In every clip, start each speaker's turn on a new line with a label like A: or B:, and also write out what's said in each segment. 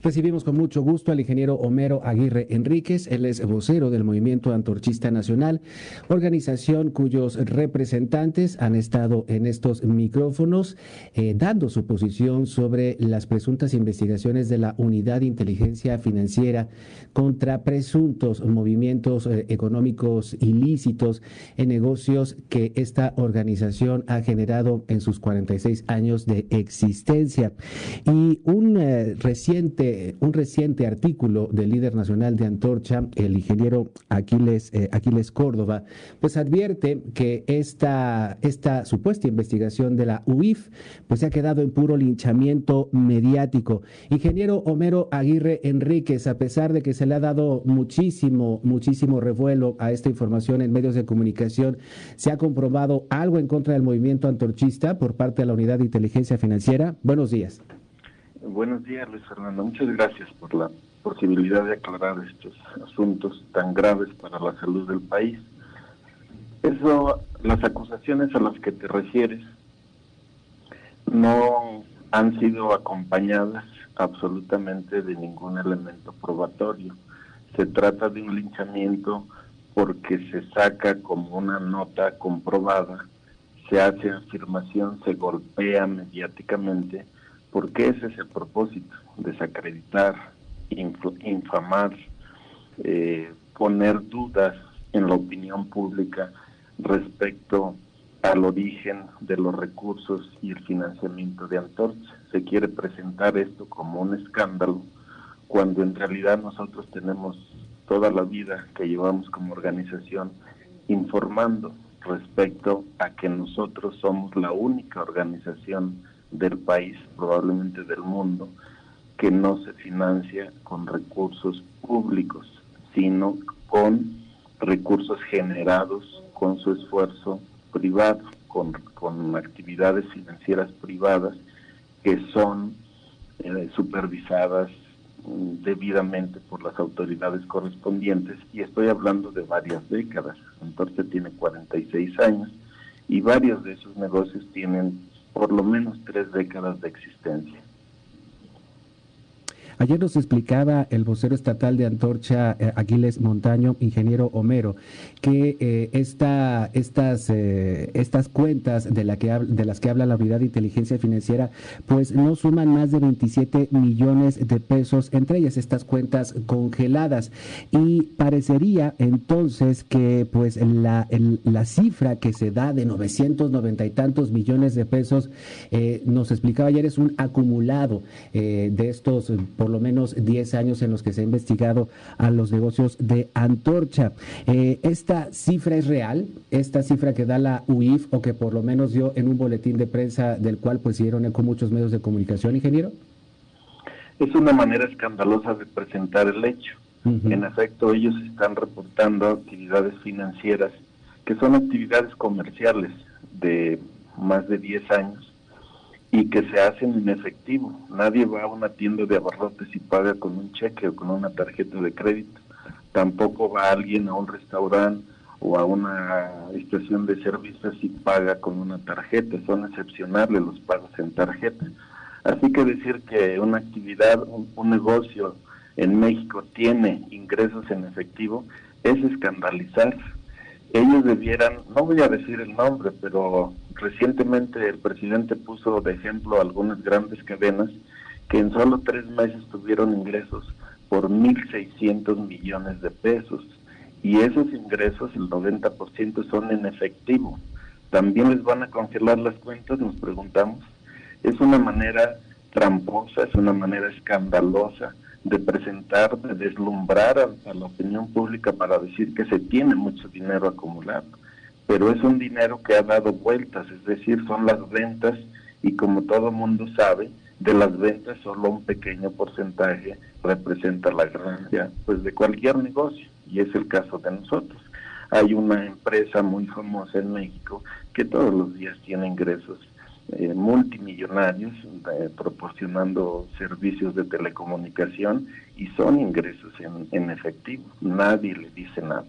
A: Recibimos con mucho gusto al ingeniero Homero Aguirre Enríquez. Él es vocero del Movimiento Antorchista Nacional, organización cuyos representantes han estado en estos micrófonos eh, dando su posición sobre las presuntas investigaciones de la Unidad de Inteligencia Financiera contra presuntos movimientos eh, económicos ilícitos en negocios que esta organización ha generado en sus 46 años de existencia. Y un eh, reciente un reciente artículo del líder nacional de Antorcha, el ingeniero Aquiles, eh, Aquiles Córdoba, pues advierte que esta, esta supuesta investigación de la UIF pues se ha quedado en puro linchamiento mediático. Ingeniero Homero Aguirre Enríquez, a pesar de que se le ha dado muchísimo, muchísimo revuelo a esta información en medios de comunicación, ¿se ha comprobado algo en contra del movimiento antorchista por parte de la Unidad de Inteligencia Financiera? Buenos días.
B: Buenos días, Luis Fernando. Muchas gracias por la posibilidad de aclarar estos asuntos tan graves para la salud del país. Eso, las acusaciones a las que te refieres no han sido acompañadas absolutamente de ningún elemento probatorio. Se trata de un linchamiento porque se saca como una nota comprobada, se hace afirmación, se golpea mediáticamente porque ese es el propósito, desacreditar, infamar, eh, poner dudas en la opinión pública respecto al origen de los recursos y el financiamiento de Antorcha. Se quiere presentar esto como un escándalo, cuando en realidad nosotros tenemos toda la vida que llevamos como organización informando respecto a que nosotros somos la única organización del país, probablemente del mundo, que no se financia con recursos públicos, sino con recursos generados con su esfuerzo privado, con, actividades financieras privadas que son eh, supervisadas mm, debidamente por las autoridades correspondientes y estoy hablando de varias décadas. Entonces tiene 46 años y varios de esos negocios tienen por lo menos tres décadas de existencia.
A: Ayer nos explicaba el vocero estatal de Antorcha, eh, Aquiles Montaño, ingeniero Homero, que eh, esta, estas, eh, estas cuentas de, la que, de las que habla la unidad de inteligencia financiera, pues no suman más de 27 millones de pesos, entre ellas estas cuentas congeladas. Y parecería entonces que pues la, la cifra que se da de 990 y tantos millones de pesos, nos explicaba ayer, es un acumulado de estos lo menos 10 años en los que se ha investigado a los negocios de Antorcha. Eh, ¿Esta cifra es real? ¿Esta cifra que da la UIF o que por lo menos dio en un boletín de prensa del cual pues dieron con muchos medios de comunicación, ingeniero?
B: Es una manera escandalosa de presentar el hecho. En efecto, ellos están reportando actividades financieras que son actividades comerciales de más de 10 años y que se hacen en efectivo. Nadie va a una tienda de abarrotes y paga con un cheque o con una tarjeta de crédito. Tampoco va alguien a un restaurante o a una estación de servicios y paga con una tarjeta. Son excepcionales los pagos en tarjeta. Así que decir que una actividad, un, negocio en México tiene ingresos en efectivo es escandalizar. Ellos debieran, no voy a decir el nombre, pero recientemente el presidente puso de ejemplo algunas grandes cadenas que en solo tres meses tuvieron ingresos por 1.600 millones de pesos. Y esos ingresos, el 90% son en efectivo. También les van a congelar las cuentas, nos preguntamos. Es una manera tramposa, es una manera escandalosa de presentar, de deslumbrar a, a la opinión pública para decir que se tiene mucho dinero acumulado pero es un dinero que ha dado vueltas, es decir, son las ventas y como todo mundo sabe, de las ventas solo un pequeño porcentaje representa la ganancia pues de cualquier negocio y es el caso de nosotros. Hay una empresa muy famosa en México que todos los días tiene ingresos eh, multimillonarios eh, proporcionando servicios de telecomunicación y son ingresos en, en efectivo. Nadie le dice nada.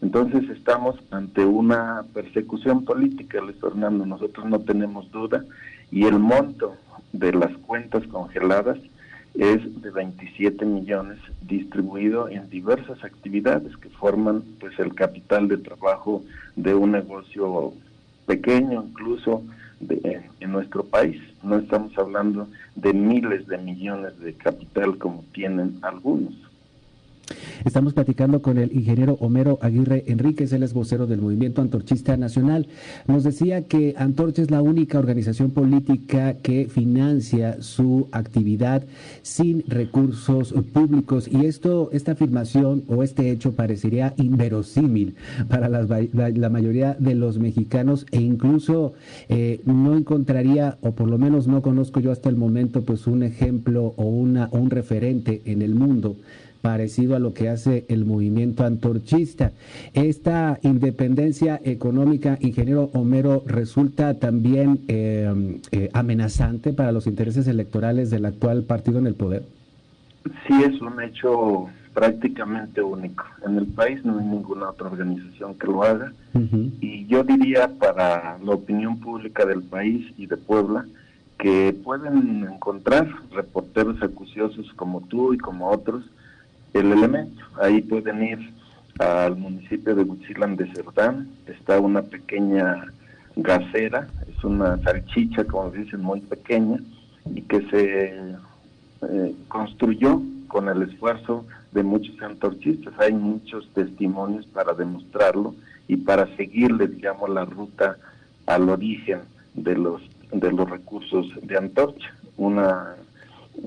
B: Entonces estamos ante una persecución política, Luis Fernando, nosotros no tenemos duda, y el monto de las cuentas congeladas es de 27 millones distribuido en diversas actividades que forman pues el capital de trabajo de un negocio pequeño incluso de, en nuestro país. No estamos hablando de miles de millones de capital como tienen algunos.
A: Estamos platicando con el ingeniero Homero Aguirre Enríquez, él es vocero del Movimiento Antorchista Nacional. Nos decía que Antorcha es la única organización política que financia su actividad sin recursos públicos y esto, esta afirmación o este hecho parecería inverosímil para la, mayoría de los mexicanos e incluso eh, no encontraría, o por lo menos no conozco yo hasta el momento, pues un ejemplo o, una, o un referente en el mundo parecido a lo que hace el movimiento antorchista. Esta independencia económica, ingeniero Homero, resulta también eh, eh, amenazante para los intereses electorales del actual partido en el poder.
B: Sí, es un hecho prácticamente único. En el país no hay ninguna otra organización que lo haga. Y yo diría para la opinión pública del país y de Puebla, que pueden encontrar reporteros acuciosos como tú y como otros, el elemento. Ahí pueden ir al municipio de Huitzilán de Cerdán, está una pequeña gasera, es una salchicha, como dicen, muy pequeña, y que se eh, construyó con el esfuerzo de muchos antorchistas. Hay muchos testimonios para demostrarlo y para seguirle, digamos, la ruta al origen de los de los recursos de antorcha. Una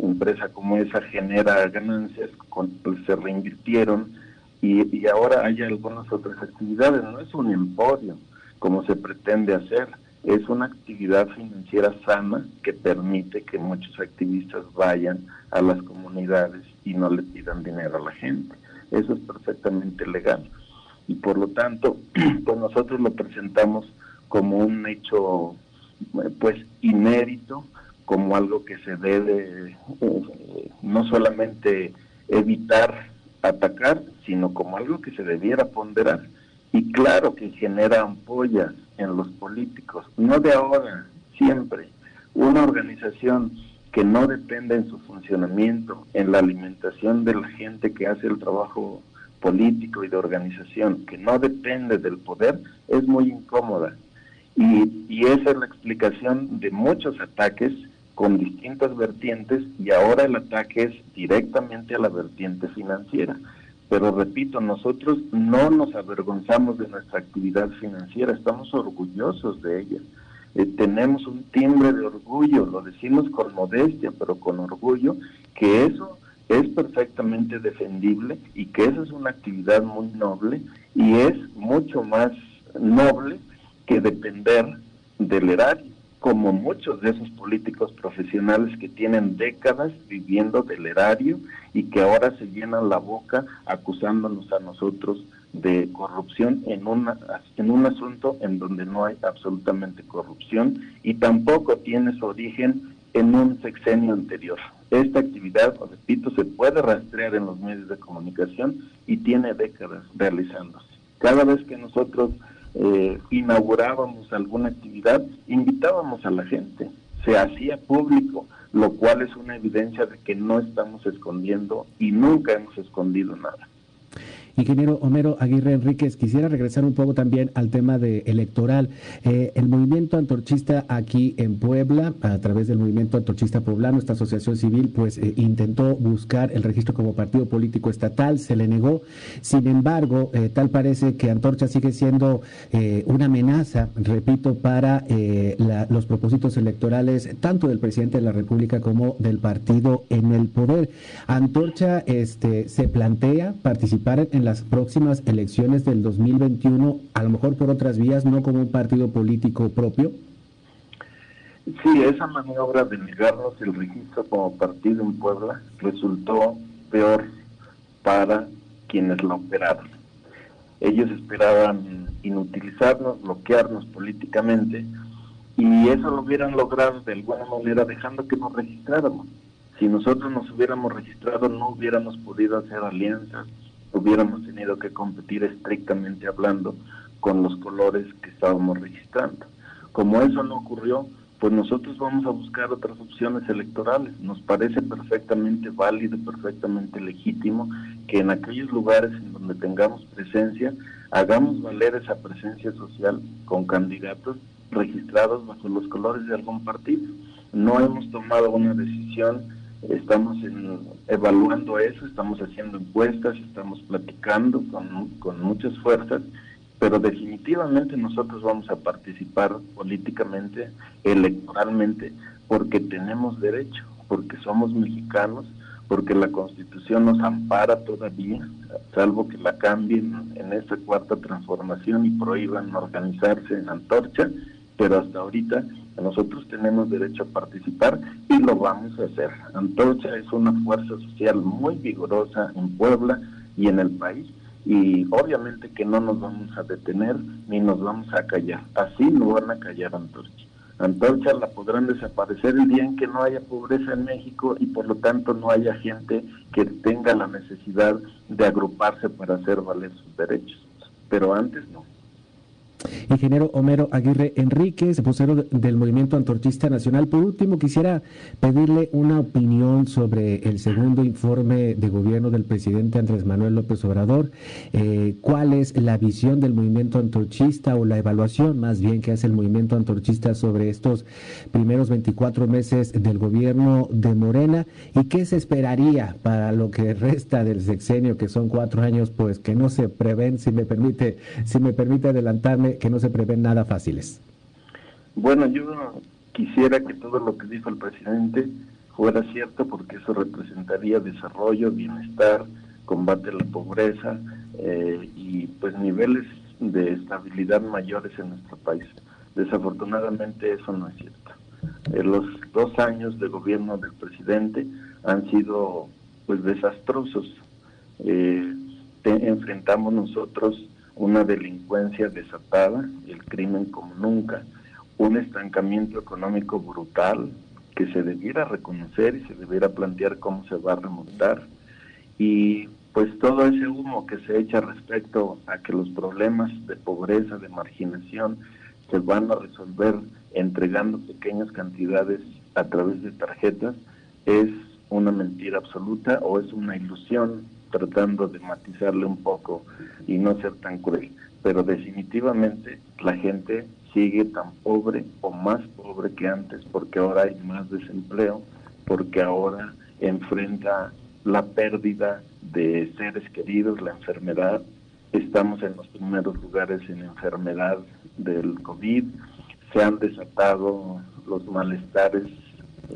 B: empresa como esa genera ganancias, pues, se reinvirtieron y, y ahora hay algunas otras actividades. No es un emporio como se pretende hacer, es una actividad financiera sana que permite que muchos activistas vayan a las comunidades y no le pidan dinero a la gente. Eso es perfectamente legal. Y por lo tanto, pues nosotros lo presentamos como un hecho pues inédito, como algo que se debe eh, no solamente evitar atacar, sino como algo que se debiera ponderar. Y claro que genera ampollas en los políticos, no de ahora, siempre. Una organización que no depende en su funcionamiento, en la alimentación de la gente que hace el trabajo político y de organización, que no depende del poder, es muy incómoda. Y, y esa es la explicación de muchos ataques con distintas vertientes y ahora el ataque es directamente a la vertiente financiera. Pero repito, nosotros no nos avergonzamos de nuestra actividad financiera, estamos orgullosos de ella. Eh, tenemos un timbre de orgullo, lo decimos con modestia, pero con orgullo, que eso es perfectamente defendible y que esa es una actividad muy noble y es mucho más noble que depender del erario como muchos de esos políticos profesionales que tienen décadas viviendo del erario y que ahora se llenan la boca acusándonos a nosotros de corrupción en, una, en un asunto en donde no hay absolutamente corrupción y tampoco tiene su origen en un sexenio anterior. Esta actividad, repito, se puede rastrear en los medios de comunicación y tiene décadas realizándose. Cada vez que nosotros eh, inaugurábamos alguna actividad, invitábamos a la gente, se hacía público, lo cual es una evidencia de que no estamos escondiendo y nunca hemos escondido nada.
A: Ingeniero Homero Aguirre Enríquez, quisiera regresar un poco también al tema de electoral. Eh, el movimiento antorchista aquí en Puebla, a través del movimiento antorchista poblano, esta asociación civil, pues eh, intentó buscar el registro como partido político estatal, se le negó. Sin embargo, eh, tal parece que Antorcha sigue siendo una amenaza, repito, para los propósitos electorales tanto del presidente de la República como del partido en el poder. Antorcha este, se plantea participar en las próximas elecciones del 2021, a lo mejor por otras vías, no como un partido político propio?
B: Sí, esa maniobra de negarnos el registro como partido en Puebla resultó peor para quienes la operaron. Ellos esperaban inutilizarnos, bloquearnos políticamente Y eso lo hubieran logrado de alguna manera dejando que nos registráramos. Si nosotros nos hubiéramos registrado no hubiéramos podido hacer alianzas, hubiéramos tenido que competir estrictamente hablando con los colores que estábamos registrando. Como eso no ocurrió, pues nosotros vamos a buscar otras opciones electorales. Nos parece perfectamente válido, perfectamente legítimo que en aquellos lugares en donde tengamos presencia, hagamos valer esa presencia social con candidatos registrados bajo los colores de algún partido. No hemos tomado una decisión, estamos evaluando eso, estamos haciendo encuestas, estamos platicando con, con muchas fuerzas pero definitivamente nosotros vamos a participar políticamente, electoralmente, porque tenemos derecho, porque somos mexicanos, porque la Constitución nos ampara todavía, salvo que la cambien en esta cuarta transformación y prohíban organizarse en antorcha, pero hasta ahorita nosotros tenemos derecho a participar y lo vamos a hacer. Antorcha es una fuerza social muy vigorosa en Puebla y en el país y obviamente que no nos vamos a detener ni nos vamos a callar. Así no van a callar Antorcha. Antorcha la podrán desaparecer el día en que no haya pobreza en México y por lo tanto no haya gente que tenga la necesidad de agruparse para hacer valer sus derechos. Pero antes no.
A: Ingeniero Homero Aguirre Enríquez, vocero del Movimiento Antorchista Nacional. Por último, quisiera pedirle una opinión sobre el segundo informe de gobierno del presidente Andrés Manuel López Obrador. Eh, ¿Cuál es la visión del movimiento antorchista o la evaluación más bien que hace el movimiento antorchista sobre estos primeros 24 meses del gobierno de Morena? ¿Y qué se esperaría para lo que resta del sexenio, que son cuatro años, pues que no se prevén, si me permite, si me permite adelantarme, que no se prevén nada fáciles?
B: Bueno, yo quisiera que todo lo que dijo el presidente fuera cierto porque eso representaría desarrollo, bienestar, combate a la pobreza eh, y pues niveles de estabilidad mayores en nuestro país. Desafortunadamente eso no es cierto. Eh, los dos años de gobierno del presidente han sido pues desastrosos. Eh, enfrentamos nosotros una delincuencia desatada, el crimen como nunca, un estancamiento económico brutal que se debiera reconocer y se debiera plantear cómo se va a remontar. Y pues todo ese humo que se echa respecto a que los problemas de pobreza, de marginación, se van a resolver entregando pequeñas cantidades a través de tarjetas, es una mentira absoluta o es una ilusión tratando de matizarle un poco y no ser tan cruel. Pero definitivamente la gente sigue tan pobre o más pobre que antes porque ahora hay más desempleo, porque ahora enfrenta la pérdida de seres queridos, la enfermedad. Estamos en los primeros lugares en enfermedad del COVID. Se han desatado los malestares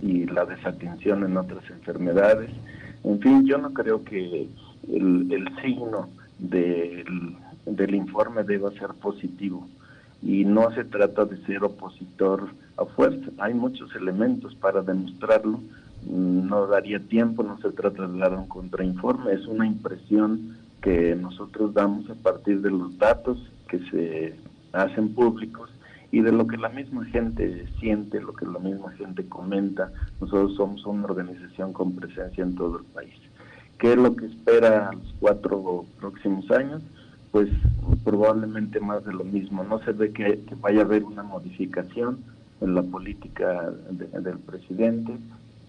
B: y la desatención en otras enfermedades. En fin, yo no creo que el, signo del, del informe debe ser positivo y no se trata de ser opositor a fuerza. Hay muchos elementos para demostrarlo. No daría tiempo, no se trata de dar un contrainforme, es una impresión que nosotros damos a partir de los datos que se hacen públicos y de lo que la misma gente siente, lo que la misma gente comenta. Nosotros somos una organización con presencia en todo el país. ¿Qué es lo que espera a los cuatro próximos años? Pues probablemente más de lo mismo. No se ve que, vaya a haber una modificación en la política del presidente,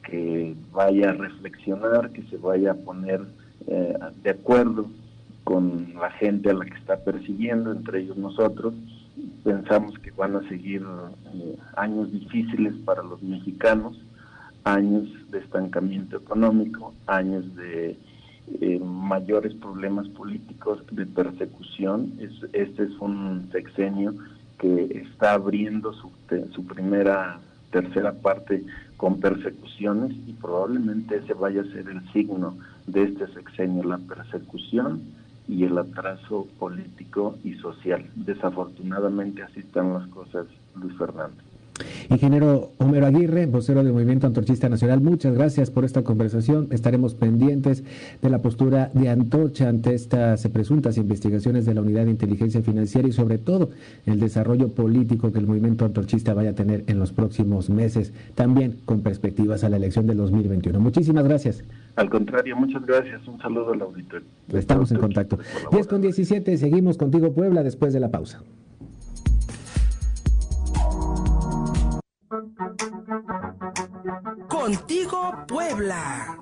B: que vaya a reflexionar, que se vaya a poner eh, de acuerdo con la gente a la que está persiguiendo, entre ellos nosotros. Pensamos que van a seguir eh, años difíciles para los mexicanos, años de estancamiento económico, años de eh, mayores problemas políticos, de persecución. Es, este es un sexenio que está abriendo su, su primera, tercera parte con persecuciones y probablemente ese vaya a ser el signo de este sexenio, la persecución y el atraso político y social. Desafortunadamente así están las cosas, Luis Fernando.
A: Ingeniero Homero Aguirre, vocero del Movimiento Antorchista Nacional, muchas gracias por esta conversación. Estaremos pendientes de la postura de Antorcha ante estas presuntas investigaciones de la Unidad de Inteligencia Financiera y sobre todo el desarrollo político que el movimiento antorchista vaya a tener en los próximos meses, también con perspectivas a la elección del 2021. Muchísimas gracias.
B: Al contrario, muchas gracias. Un saludo al auditorio.
A: Estamos en contacto. 10 con 17, seguimos contigo Puebla después de la pausa.
C: Contigo Puebla.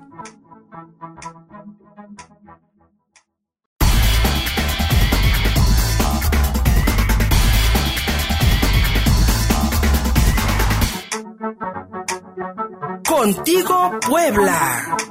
C: Contigo Puebla.